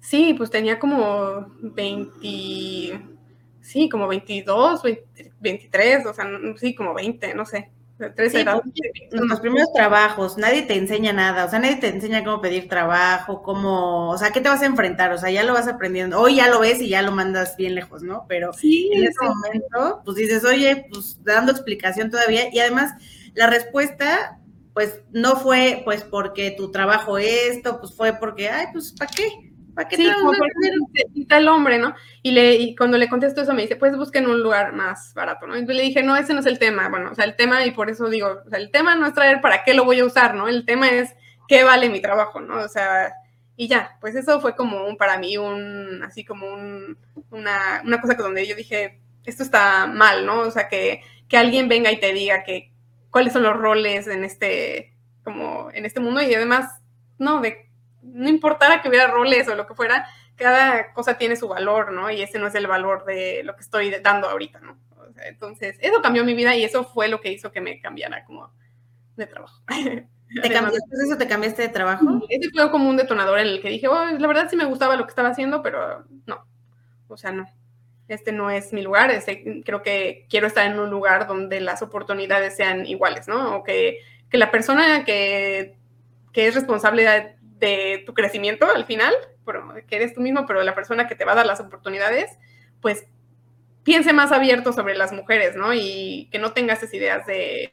Sí, pues tenía como 20, sí, como 22, 23, o sea, sí, como 20, no sé. Tres sí, los primeros trabajos, nadie te enseña nada, o sea, nadie te enseña cómo pedir trabajo, cómo, o sea, qué te vas a enfrentar, o sea, ya lo vas aprendiendo, hoy ya lo ves y ya lo mandas bien lejos, ¿no? Pero sí, en ese momento, pues dices, oye, pues dando explicación todavía, y además la respuesta, pues no fue, pues porque tu trabajo esto, pues fue porque, ay, pues, ¿para qué? ¿Para qué sí, como necesita el hombre, ¿no? Y, le, y cuando le contesto eso me dice, pues busquen un lugar más barato, ¿no? Entonces le dije, no, ese no es el tema. Bueno, o sea, el tema, y por eso digo, o sea, el tema no es traer para qué lo voy a usar, ¿no? El tema es qué vale mi trabajo, ¿no? O sea, y ya, pues eso fue como un, para mí, un, así como un, una, una cosa que donde yo dije, esto está mal, ¿no? O sea, que, que alguien venga y te diga que cuáles son los roles en este, como en este mundo y además, no, de no importara que hubiera roles o lo que fuera, cada cosa tiene su valor, ¿no? Y ese no es el valor de lo que estoy dando ahorita, ¿no? entonces, eso cambió mi vida y eso fue lo que hizo que me cambiara como de trabajo. ¿Te cambiaste eso? ¿Te cambiaste de trabajo? Ese fue como un detonador en el que dije, oh, la verdad sí me gustaba lo que estaba haciendo, pero no. O sea, no. Este no es mi lugar. Este, creo que quiero estar en un lugar donde las oportunidades sean iguales, ¿no? O que, que la persona que, que es responsable de de tu crecimiento al final, que eres tú mismo, pero la persona que te va a dar las oportunidades, pues piense más abierto sobre las mujeres, ¿no? Y que no tenga esas ideas de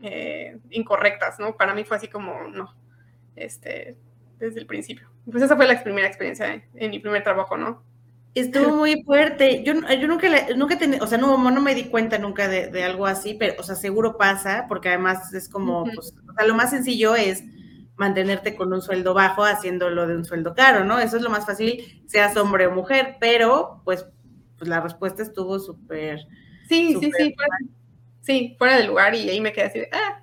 eh, incorrectas, ¿no? Para mí fue así como, no, este, desde el principio. Pues esa fue la primera experiencia en mi primer trabajo, ¿no? Estuvo muy fuerte. Yo, yo nunca, nunca tenía, o sea, no, no me di cuenta nunca de, algo así, pero, o sea, seguro pasa, porque además es como, pues, o sea, lo más sencillo es mantenerte con un sueldo bajo haciéndolo de un sueldo caro, ¿no? Eso es lo más fácil, seas hombre o mujer, pero pues, pues la respuesta estuvo súper... Sí, sí, sí, fuera, sí, fuera de lugar y ahí me quedé así de, ah,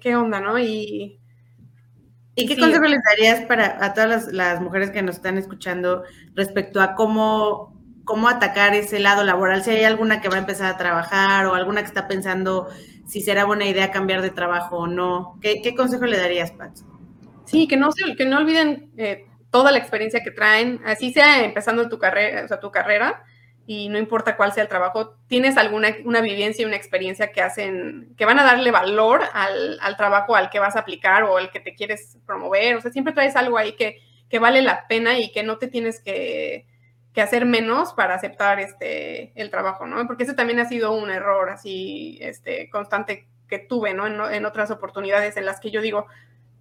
¿qué onda, no? Y... ¿Y qué consejo les darías para a todas las, mujeres que nos están escuchando respecto a cómo cómo atacar ese lado laboral, si hay alguna que va a empezar a trabajar o alguna que está pensando si será buena idea cambiar de trabajo o no. ¿Qué, consejo le darías, Pat? Sí, que no, que no olviden eh, toda la experiencia que traen, así sea empezando tu carrera, o sea, tu carrera, y no importa cuál sea el trabajo, tienes alguna una vivencia y una experiencia que hacen, que van a darle valor al, al, trabajo al que vas a aplicar o al que te quieres promover. O sea, siempre traes algo ahí que, que vale la pena y que no te tienes que, que hacer menos para aceptar este, el trabajo, ¿no? Porque ese también ha sido un error así este, constante que tuve, ¿no? En, otras oportunidades en las que yo digo,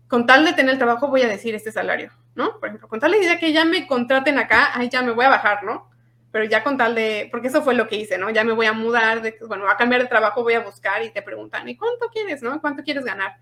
con tal de tener el trabajo voy a decir este salario, ¿no? Por ejemplo, con tal de que ya me contraten acá, ahí ya me voy a bajar, ¿no? Pero ya con tal de, porque eso fue lo que hice, ¿no? Ya me voy a mudar, de, bueno, a cambiar de trabajo, voy a buscar y te preguntan, ¿y cuánto quieres, no? ¿Cuánto quieres ganar?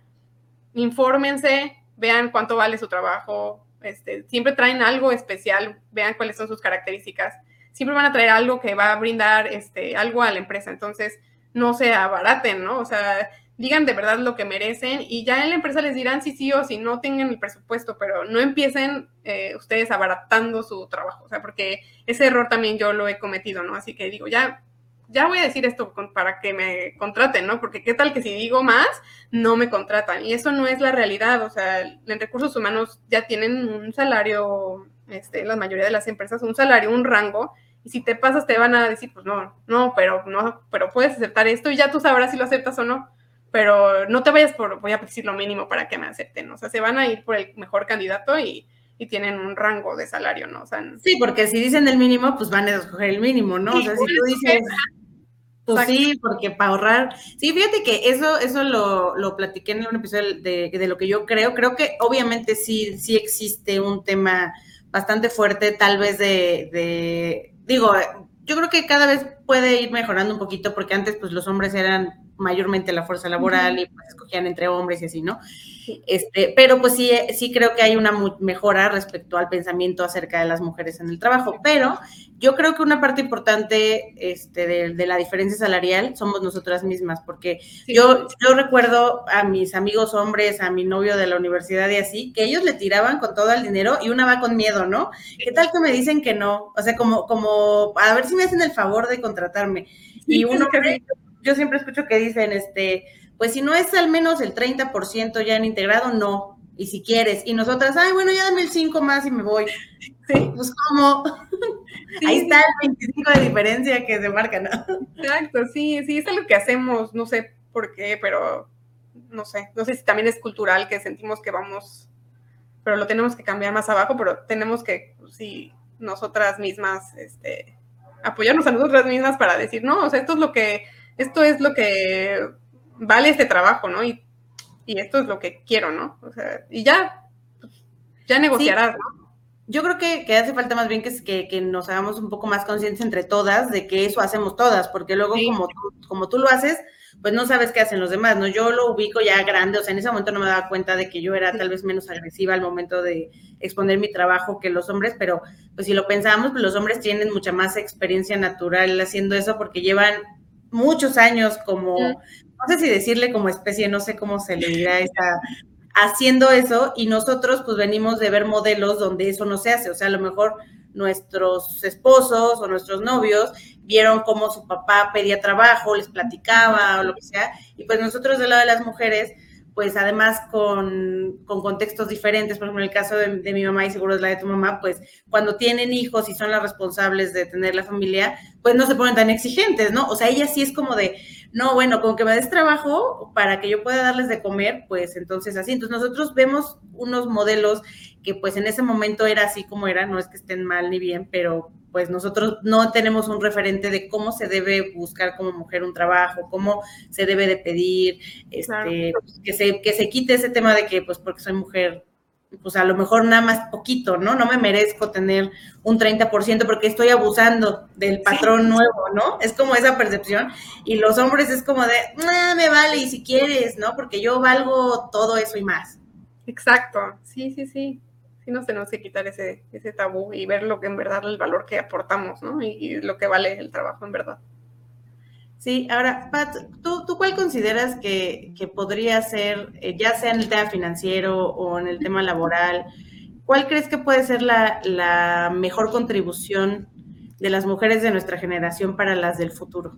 Infórmense, vean cuánto vale su trabajo, este, siempre traen algo especial, vean cuáles son sus características, siempre van a traer algo que va a brindar este, algo a la empresa, entonces no se abaraten, ¿no? O sea, digan de verdad lo que merecen y ya en la empresa les dirán si sí o si no tengan el presupuesto, pero no empiecen eh, ustedes abaratando su trabajo, o sea, porque ese error también yo lo he cometido, ¿no? Así que digo, ya ya voy a decir esto para que me contraten, ¿no? Porque qué tal que si digo más, no me contratan. Y eso no es la realidad. O sea, en recursos humanos ya tienen un salario, este, la mayoría de las empresas, un salario, un rango. Y si te pasas, te van a decir, pues no, no, pero no, pero puedes aceptar esto y ya tú sabrás si lo aceptas o no. Pero no te vayas por, voy a decir lo mínimo para que me acepten. O sea, se van a ir por el mejor candidato y, y tienen un rango de salario, ¿no? O sea, sí, porque si dicen el mínimo, pues van a escoger el mínimo, ¿no? o sea, si tú dices, pues sí, porque para ahorrar. Sí, fíjate que eso, eso lo, lo platiqué en un episodio de, de, lo que yo creo. Creo que obviamente sí, sí existe un tema bastante fuerte, tal vez de, de, digo, yo creo que cada vez puede ir mejorando un poquito, porque antes pues los hombres eran mayormente la fuerza laboral y pues escogían entre hombres y así, ¿no? Este, pero pues sí, sí creo que hay una mejora respecto al pensamiento acerca de las mujeres en el trabajo, pero yo creo que una parte importante este, de, la diferencia salarial somos nosotras mismas, porque yo, yo recuerdo a mis amigos hombres, a mi novio de la universidad y así, que ellos le tiraban con todo el dinero y una va con miedo, ¿no? ¿Qué tal que me dicen que no? O sea, como, como a ver si me hacen el favor de contratarme. Y uno, yo siempre escucho que dicen, este, pues si no es al menos el 30% ya en integrado, no. Y si quieres, y nosotras, ay, bueno, ya dame el 5 más y me voy. Sí. Pues como, ahí está el 25 de diferencia que se marca, ¿no? Exacto, sí, sí, es lo que hacemos, no sé por qué, pero no sé, no sé si también es cultural que sentimos que vamos, pero lo tenemos que cambiar más abajo, pero tenemos que, pues, sí, nosotras mismas, este, apoyarnos a nosotras mismas para decir, no, o sea, esto es lo que, esto es lo que vale este trabajo, ¿no? Y, esto es lo que quiero, ¿no? O sea, y ya, ya negociarás, ¿no? Yo creo que, hace falta más bien que, que, nos hagamos un poco más conscientes entre todas de que eso hacemos todas, porque luego como, como tú lo haces, pues no sabes qué hacen los demás, ¿no? Yo lo ubico ya grande, o sea, en ese momento no me daba cuenta de que yo era tal vez menos agresiva al momento de exponer mi trabajo que los hombres, pero pues si lo pensamos, pues los hombres tienen mucha más experiencia natural haciendo eso porque llevan muchos años como, no sé si decirle como especie, no sé cómo se le dirá esa haciendo eso y nosotros pues venimos de ver modelos donde eso no se hace, o sea, a lo mejor nuestros esposos o nuestros novios vieron cómo su papá pedía trabajo, les platicaba o lo que sea, y pues nosotros del lado de las mujeres, pues además con, contextos diferentes, por ejemplo, en el caso de, de, mi mamá y seguro es la de tu mamá, pues cuando tienen hijos y son las responsables de tener la familia, pues no se ponen tan exigentes, ¿no? O sea, ella sí es como de, no, bueno, con que me des trabajo para que yo pueda darles de comer, pues entonces así. Entonces nosotros vemos unos modelos que pues en ese momento era así como era, no es que estén mal ni bien, pero pues nosotros no tenemos un referente de cómo se debe buscar como mujer un trabajo, cómo se debe de pedir, este, que, se, que se quite ese tema de que pues porque soy mujer, pues a lo mejor nada más poquito, ¿no? No me merezco tener un 30% porque estoy abusando del patrón nuevo, ¿no? Es como esa percepción. Y los hombres es como de, ah, me vale, y si quieres, ¿no? Porque yo valgo todo eso y más. Exacto, sí, sí, sí sí nos tenemos que quitar ese, ese tabú y ver lo que en verdad el valor que aportamos, ¿no? Y, lo que vale el trabajo en verdad. Sí, ahora, Pat, ¿tú, tú cuál consideras que, podría ser, eh, ya sea en el tema financiero o en el tema laboral, cuál crees que puede ser la, la mejor contribución de las mujeres de nuestra generación para las del futuro?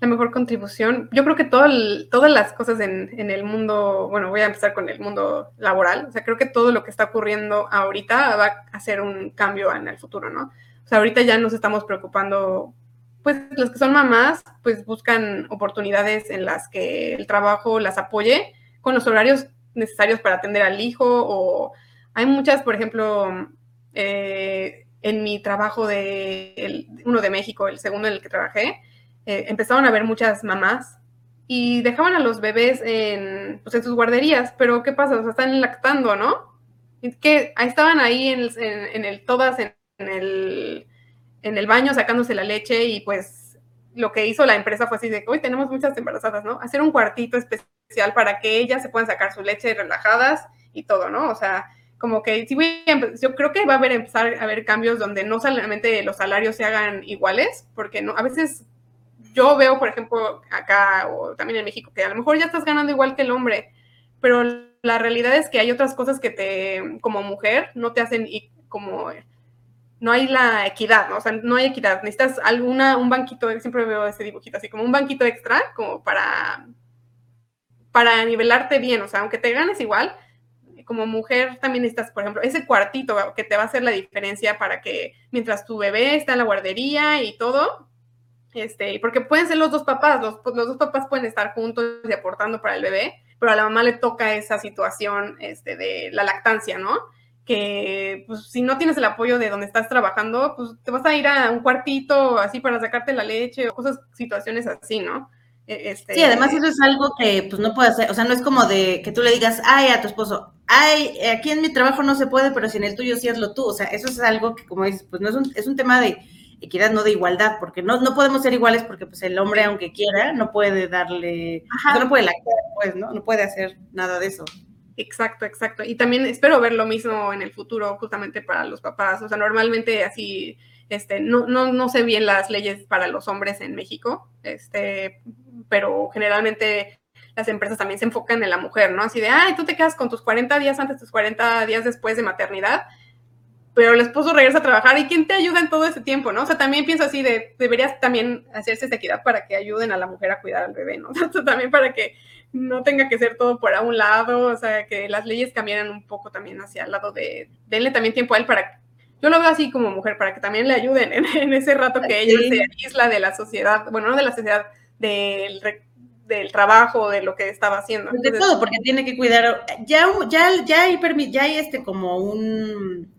La mejor contribución. Yo creo que todo todas las cosas en, el mundo, bueno, voy a empezar con el mundo laboral, o sea, creo que todo lo que está ocurriendo ahorita va a hacer un cambio en el futuro, ¿no? O sea, ahorita ya nos estamos preocupando, pues los que son mamás, pues buscan oportunidades en las que el trabajo las apoye con los horarios necesarios para atender al hijo o hay muchas, por ejemplo, eh, en mi trabajo de uno de México, el segundo en el que trabajé, eh, empezaron a ver muchas mamás y dejaban a los bebés en, pues, en sus guarderías, pero ¿qué pasa? O sea, están lactando, ¿no? que estaban ahí en el, todas en, el, en el baño sacándose la leche y pues lo que hizo la empresa fue así de hoy tenemos muchas embarazadas, ¿no? Hacer un cuartito especial para que ellas se puedan sacar su leche relajadas y todo, ¿no? O sea, como que sí yo creo que va a haber empezar a haber cambios donde no solamente los salarios se hagan iguales, porque no, a veces yo veo, por ejemplo, acá o también en México, que a lo mejor ya estás ganando igual que el hombre, pero la realidad es que hay otras cosas que te, como mujer, no te hacen y como no hay la equidad, ¿no? O sea, no hay equidad. Necesitas alguna, un banquito, siempre veo ese dibujito así, como un banquito extra, como para, para nivelarte bien, o sea, aunque te ganes igual, como mujer también necesitas, por ejemplo, ese cuartito que te va a hacer la diferencia para que mientras tu bebé está en la guardería y todo, este, porque pueden ser los dos papás, los, pues, los dos papás pueden estar juntos y aportando para el bebé, pero a la mamá le toca esa situación este, de la lactancia, ¿no? Que pues si no tienes el apoyo de donde estás trabajando, pues te vas a ir a un cuartito así para sacarte la leche o cosas, situaciones así, ¿no? E, este, sí, además eso es algo que pues no puede hacer, o sea, no es como de que tú le digas, ay, a tu esposo, ay, aquí en mi trabajo no se puede, pero si en el tuyo sí hazlo tú, o sea, eso es algo que como dices, pues no es un, es un tema de equidad, no de igualdad, porque no, no podemos ser iguales porque pues el hombre, aunque quiera, no puede darle, no puede lactar, pues, ¿no? No puede hacer nada de eso. Exacto, exacto. Y también espero ver lo mismo en el futuro justamente para los papás. O sea, normalmente así, este, no, no, no sé bien las leyes para los hombres en México, este, pero generalmente las empresas también se enfocan en la mujer, ¿no? Así de, ay, tú te quedas con tus 40 días antes, tus 40 días después de maternidad pero el esposo regresa a trabajar y ¿quién te ayuda en todo ese tiempo, no? O sea, también pienso así de, deberías también hacerse esa equidad para que ayuden a la mujer a cuidar al bebé, ¿no? O sea, también para que no tenga que ser todo por a un lado, o sea, que las leyes cambiaran un poco también hacia el lado de, denle también tiempo a él para, yo lo veo así como mujer, para que también le ayuden en, ese rato que ella se aísla de la sociedad, bueno, no de la sociedad, del del trabajo, de lo que estaba haciendo. de todo, porque tiene que cuidar, ya, ya, ya hay, ya hay este como un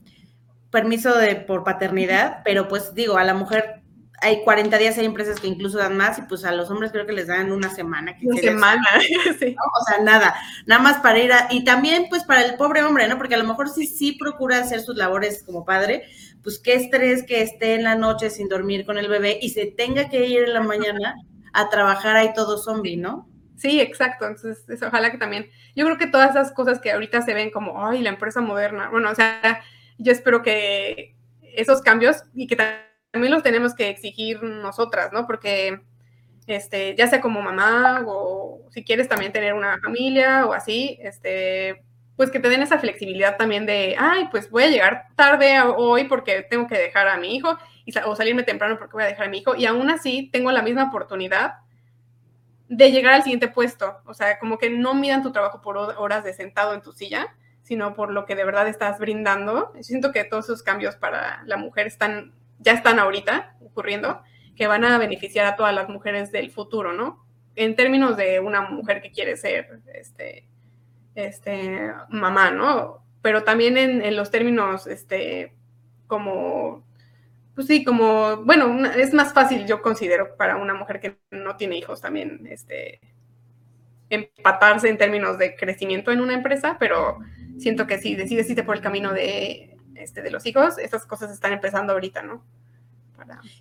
permiso de por paternidad, pero pues digo, a la mujer hay 40 días, hay empresas que incluso dan más y pues a los hombres creo que les dan una semana. una semana, sí. O sea, nada, nada más para ir a, y también pues para el pobre hombre, ¿no? Porque a lo mejor sí, sí procura hacer sus labores como padre, pues qué estrés que esté en la noche sin dormir con el bebé y se tenga que ir en la mañana a trabajar ahí todo zombie, ¿no? Sí, exacto. Entonces, ojalá que también, yo creo que todas esas cosas que ahorita se ven como, ay, la empresa moderna, bueno, o sea, yo espero que esos cambios y que también los tenemos que exigir nosotras, ¿no? Porque, este, ya sea como mamá o si quieres también tener una familia o así, este, pues que te den esa flexibilidad también de, ay, pues voy a llegar tarde hoy porque tengo que dejar a mi hijo o salirme temprano porque voy a dejar a mi hijo y aún así tengo la misma oportunidad de llegar al siguiente puesto. O sea, como que no midan tu trabajo por horas de sentado en tu silla, sino por lo que de verdad estás brindando. siento que todos esos cambios para la mujer están, ya están ahorita ocurriendo, que van a beneficiar a todas las mujeres del futuro, ¿no? En términos de una mujer que quiere ser este, este, mamá, ¿no? Pero también en, los términos, este, como, pues sí, como, bueno, es más fácil, yo considero, para una mujer que no tiene hijos también, este, empatarse en términos de crecimiento en una empresa, pero siento que si decides irte por el camino de, este, de los hijos, esas cosas están empezando ahorita, ¿no?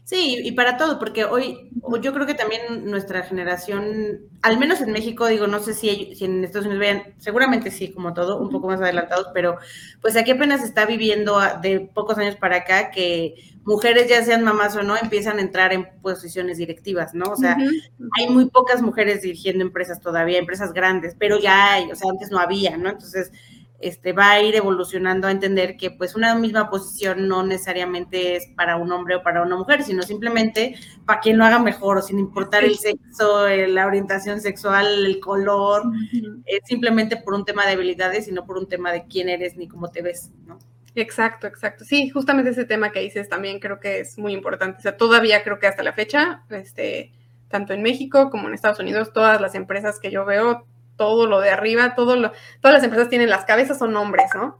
Sí, y para todo, porque hoy yo creo que también nuestra generación, al menos en México, digo, no sé si, si en Estados Unidos vean, seguramente sí, como todo, un poco más adelantados, pero pues aquí apenas está viviendo de pocos años para acá que mujeres, ya sean mamás o no, empiezan a entrar en posiciones directivas, ¿no? O sea, hay muy pocas mujeres dirigiendo empresas todavía, empresas grandes, pero ya hay, o sea, antes no había, ¿no? Entonces, este, va a ir evolucionando a entender que pues una misma posición no necesariamente es para un hombre o para una mujer, sino simplemente para quien lo haga mejor sin importar el sexo, la orientación sexual, el color, es simplemente por un tema de habilidades y no por un tema de quién eres ni cómo te ves, ¿no? Exacto, exacto. Sí, justamente ese tema que dices también creo que es muy importante. O sea, todavía creo que hasta la fecha, este, tanto en México como en Estados Unidos, todas las empresas que yo veo todo lo de arriba, todo lo, todas las empresas tienen las cabezas son hombres, ¿no?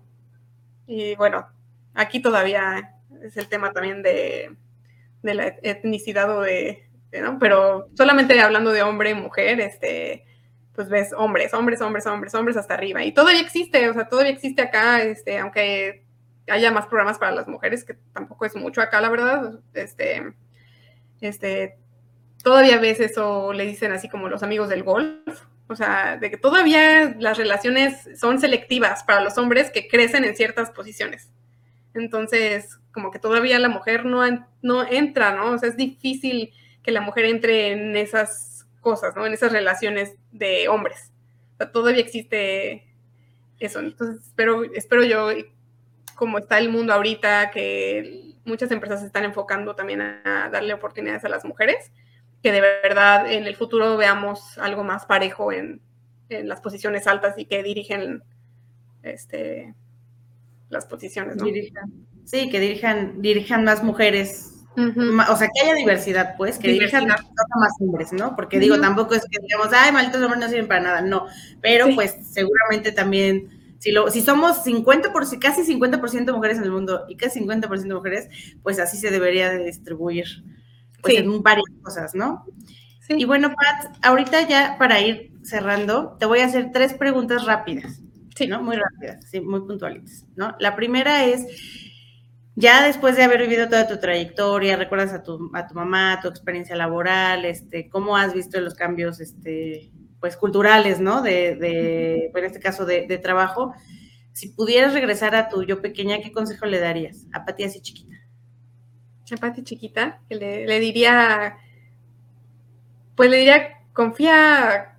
Y bueno, aquí todavía es el tema también de, la etnicidad o de, ¿no? Pero solamente hablando de hombre y mujer, este, pues ves hombres, hombres, hombres, hombres, hombres hasta arriba. Y todavía existe, o sea, todavía existe acá, este, aunque haya más programas para las mujeres, que tampoco es mucho acá, la verdad, este, este, todavía ves eso, le dicen así como los amigos del golf, o sea, de que todavía las relaciones son selectivas para los hombres que crecen en ciertas posiciones. Entonces, como que todavía la mujer no, no entra, ¿no? O sea, es difícil que la mujer entre en esas cosas, ¿no? En esas relaciones de hombres. O sea, todavía existe eso. Entonces, espero, espero yo, como está el mundo ahorita, que muchas empresas están enfocando también a darle oportunidades a las mujeres, que de verdad en el futuro veamos algo más parejo en, las posiciones altas y que dirigen este, las posiciones, ¿no? Sí, que dirijan, dirijan más mujeres. O sea, que haya diversidad, pues, que dirijan más hombres, ¿no? Porque digo, tampoco es que digamos, ay, malditos hombres no sirven para nada, no. Pero pues seguramente también si, lo, si somos 50%, por, casi 50% mujeres en el mundo y casi 50% mujeres, pues así se debería de distribuir pues, en varias cosas, ¿no? Sí. Y bueno, Pat, ahorita ya para ir cerrando, te voy a hacer tres preguntas rápidas, sí. ¿no? Muy rápidas, sí, muy puntuales, ¿no? La primera es, ya después de haber vivido toda tu trayectoria, recuerdas a tu, a tu mamá, tu experiencia laboral, este, cómo has visto los cambios, este, pues culturales, ¿no? De, de en este caso, de, de, trabajo. Si pudieras regresar a tu yo pequeña, ¿qué consejo le darías a Pati así chiquita? Chapati chiquita, que le, diría, pues le diría, confía,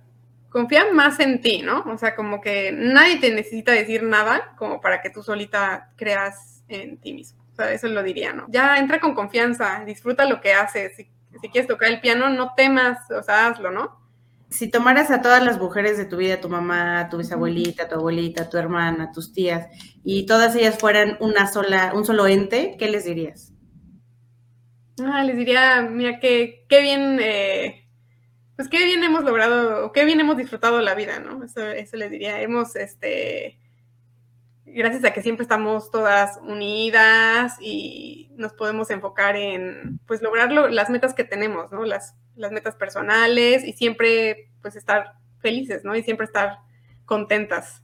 confía más en ti, ¿no? O sea, como que nadie te necesita decir nada como para que tú solita creas en ti mismo. O sea, eso lo diría, ¿no? Ya entra con confianza, disfruta lo que haces. Si, si quieres tocar el piano, no temas, o sea, hazlo, ¿no? Si tomaras a todas las mujeres de tu vida, tu mamá, tu bisabuelita, tu abuelita, tu hermana, tus tías, y todas ellas fueran una sola, un solo ente, ¿qué les dirías? Ah, les diría, mira, que qué bien, eh, pues qué bien hemos logrado, qué bien hemos disfrutado la vida, ¿no? Eso, eso les diría. Hemos, este, gracias a que siempre estamos todas unidas y nos podemos enfocar en, pues, lograr las metas que tenemos, ¿no? Las, las metas personales y siempre, pues, estar felices, ¿no? Y siempre estar contentas.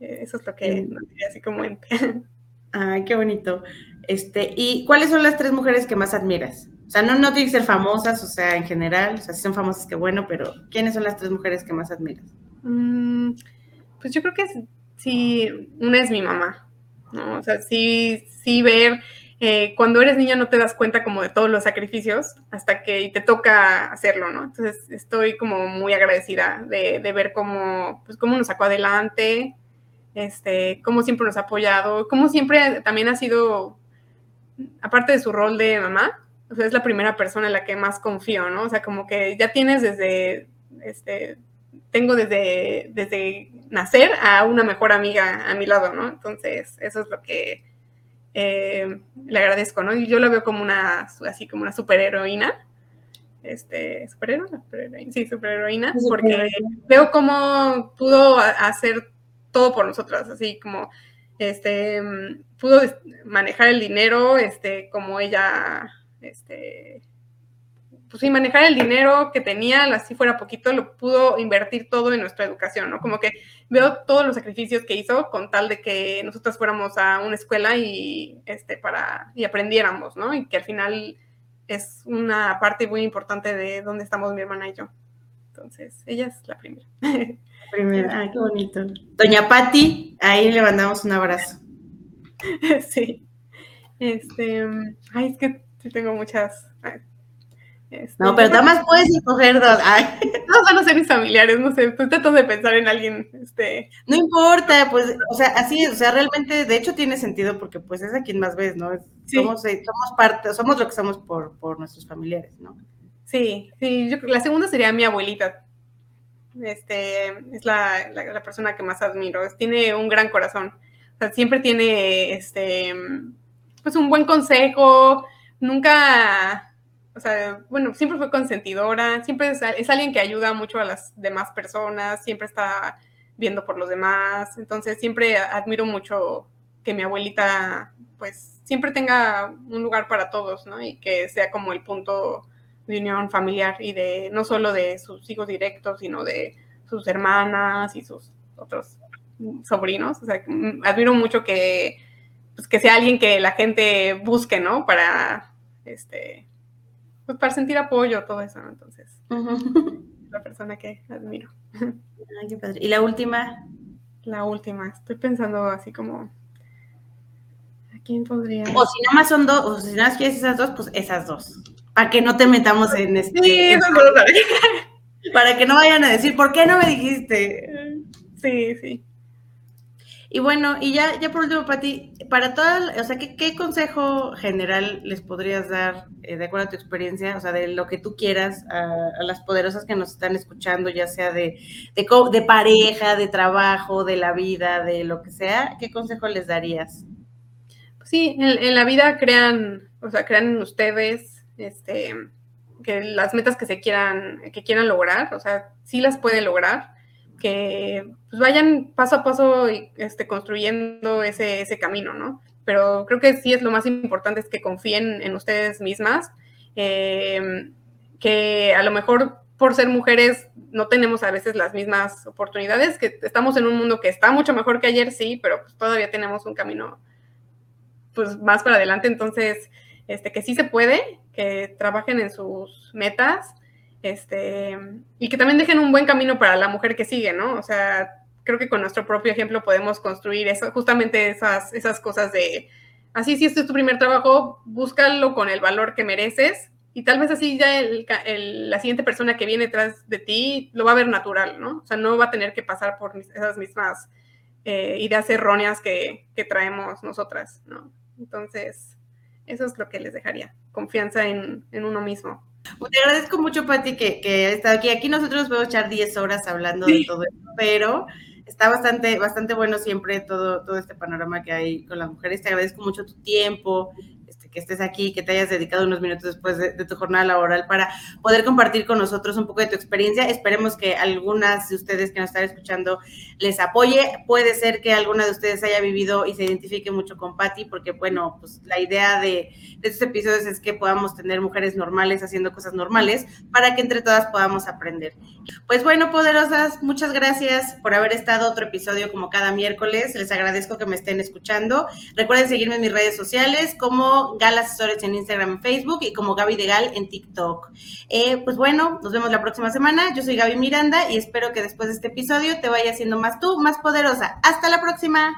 Eh, eso es lo que diría así como en... Ay, qué bonito. Este, ¿y cuáles son las tres mujeres que más admiras? O sea, no, no que ser famosas, o sea, en general, o sea, si son famosas, qué bueno, pero ¿quiénes son las tres mujeres que más admiras? Mm, pues yo creo que sí, una es mi mamá, ¿no? O sea, sí, sí ver, eh, cuando eres niña no te das cuenta como de todos los sacrificios hasta que te toca hacerlo, ¿no? Entonces estoy como muy agradecida de, de ver cómo, pues, cómo nos sacó adelante, este, cómo siempre nos ha apoyado, cómo siempre también ha sido, aparte de su rol de mamá, o sea, es la primera persona en la que más confío, ¿no? O sea, como que ya tienes desde, este, tengo desde, desde nacer a una mejor amiga a mi lado, ¿no? Entonces, eso es lo que eh, le agradezco, ¿no? Y yo la veo como una, así como una superheroína. Este, ¿superheroína? Sí, superheroína, porque veo cómo pudo hacer todo por nosotras, así como, este, pudo manejar el dinero, este, como ella, este, pues sí, manejar el dinero que tenía, así fuera poquito, lo pudo invertir todo en nuestra educación, ¿no? Como que veo todos los sacrificios que hizo con tal de que nosotros fuéramos a una escuela y, este, para, y aprendiéramos, ¿no? Y que al final es una parte muy importante de dónde estamos mi hermana y yo. Entonces, ella es la primera. Primera, ay, qué bonito. Doña Patti, ahí le mandamos un abrazo. Sí. Este, ay, es que sí tengo muchas, este, no, pero nada más puedes escoger dos. No van a ser mis familiares, no sé, pues trato de pensar en alguien, este. No importa, pues, o sea, así es, o sea, realmente, de hecho tiene sentido porque pues es a quien más ves, ¿no? Somos, eh, somos parte, somos lo que somos por, por nuestros familiares, ¿no? Sí, sí, yo, la segunda sería mi abuelita. Este, es la, la, persona que más admiro, tiene un gran corazón, siempre tiene, este, pues un buen consejo, nunca o sea, bueno, siempre fue consentidora, siempre es, alguien que ayuda mucho a las demás personas, siempre está viendo por los demás, entonces siempre admiro mucho que mi abuelita, pues, siempre tenga un lugar para todos, ¿no? Y que sea como el punto de unión familiar y de, no solo de sus hijos directos, sino de sus hermanas y sus otros sobrinos, o sea, admiro mucho que, pues, que sea alguien que la gente busque, ¿no? Para, este, pues para sentir apoyo, todo eso, Entonces, la persona que admiro. Ay, qué padre. ¿Y la última? La última, estoy pensando así como, ¿a quién podría? O si nada más son dos, o si nada más quieres esas dos, pues esas dos. Para que no te metamos en este... Sí, eso Para que no vayan a decir, ¿por qué no me dijiste? Sí, sí. Y bueno, y ya, ya por último, Pati, para todas, o sea, ¿qué, consejo general les podrías dar, eh, de acuerdo a tu experiencia, o sea, de lo que tú quieras a, las poderosas que nos están escuchando, ya sea de, de, de, pareja, de trabajo, de la vida, de lo que sea, ¿qué consejo les darías? Sí, en, la vida crean, o sea, crean en ustedes, este, que las metas que se quieran, que quieran lograr, o sea, sí las pueden lograr que pues, vayan paso a paso este, construyendo ese, ese camino, ¿no? Pero creo que sí es lo más importante es que confíen en ustedes mismas, em, que a lo mejor por ser mujeres no tenemos a veces las mismas oportunidades, que estamos en un mundo que está mucho mejor que ayer, sí, pero pues todavía tenemos un camino pues más para adelante, entonces, este, que sí se puede, que trabajen en sus metas, este, y que también dejen un buen camino para la mujer que sigue, ¿no? O sea, creo que con nuestro propio ejemplo podemos construir eso, justamente esas, esas cosas de, así si este es tu primer trabajo, búscalo con el valor que mereces y tal vez así ya la siguiente persona que viene detrás de ti lo va a ver natural, ¿no? O sea, no va a tener que pasar por esas mismas eh, ideas erróneas que, traemos nosotras, ¿no? Entonces, eso es lo que les dejaría, confianza en, uno mismo. Te agradezco mucho, Pati, que, que estado aquí. Aquí nosotros podemos echar 10 horas hablando de todo esto, pero está bastante, bastante bueno siempre todo, todo este panorama que hay con las mujeres. Te agradezco mucho tu tiempo, que estés aquí, que te hayas dedicado unos minutos después de, tu jornada laboral para poder compartir con nosotros un poco de tu experiencia. Esperemos que algunas de ustedes que nos están escuchando les apoye. Puede ser que alguna de ustedes haya vivido y se identifique mucho con Patti, porque bueno, pues la idea de, de estos episodios es que podamos tener mujeres normales haciendo cosas normales para que entre todas podamos aprender. Pues bueno, poderosas, muchas gracias por haber estado otro episodio como cada miércoles. Les agradezco que me estén escuchando. Recuerden seguirme en mis redes sociales como Gal Asesores en Instagram y Facebook y como Gaby de Gal en TikTok. Eh, pues bueno, nos vemos la próxima semana. Yo soy Gaby Miranda y espero que después de este episodio te vaya siendo más tú, más poderosa. Hasta la próxima.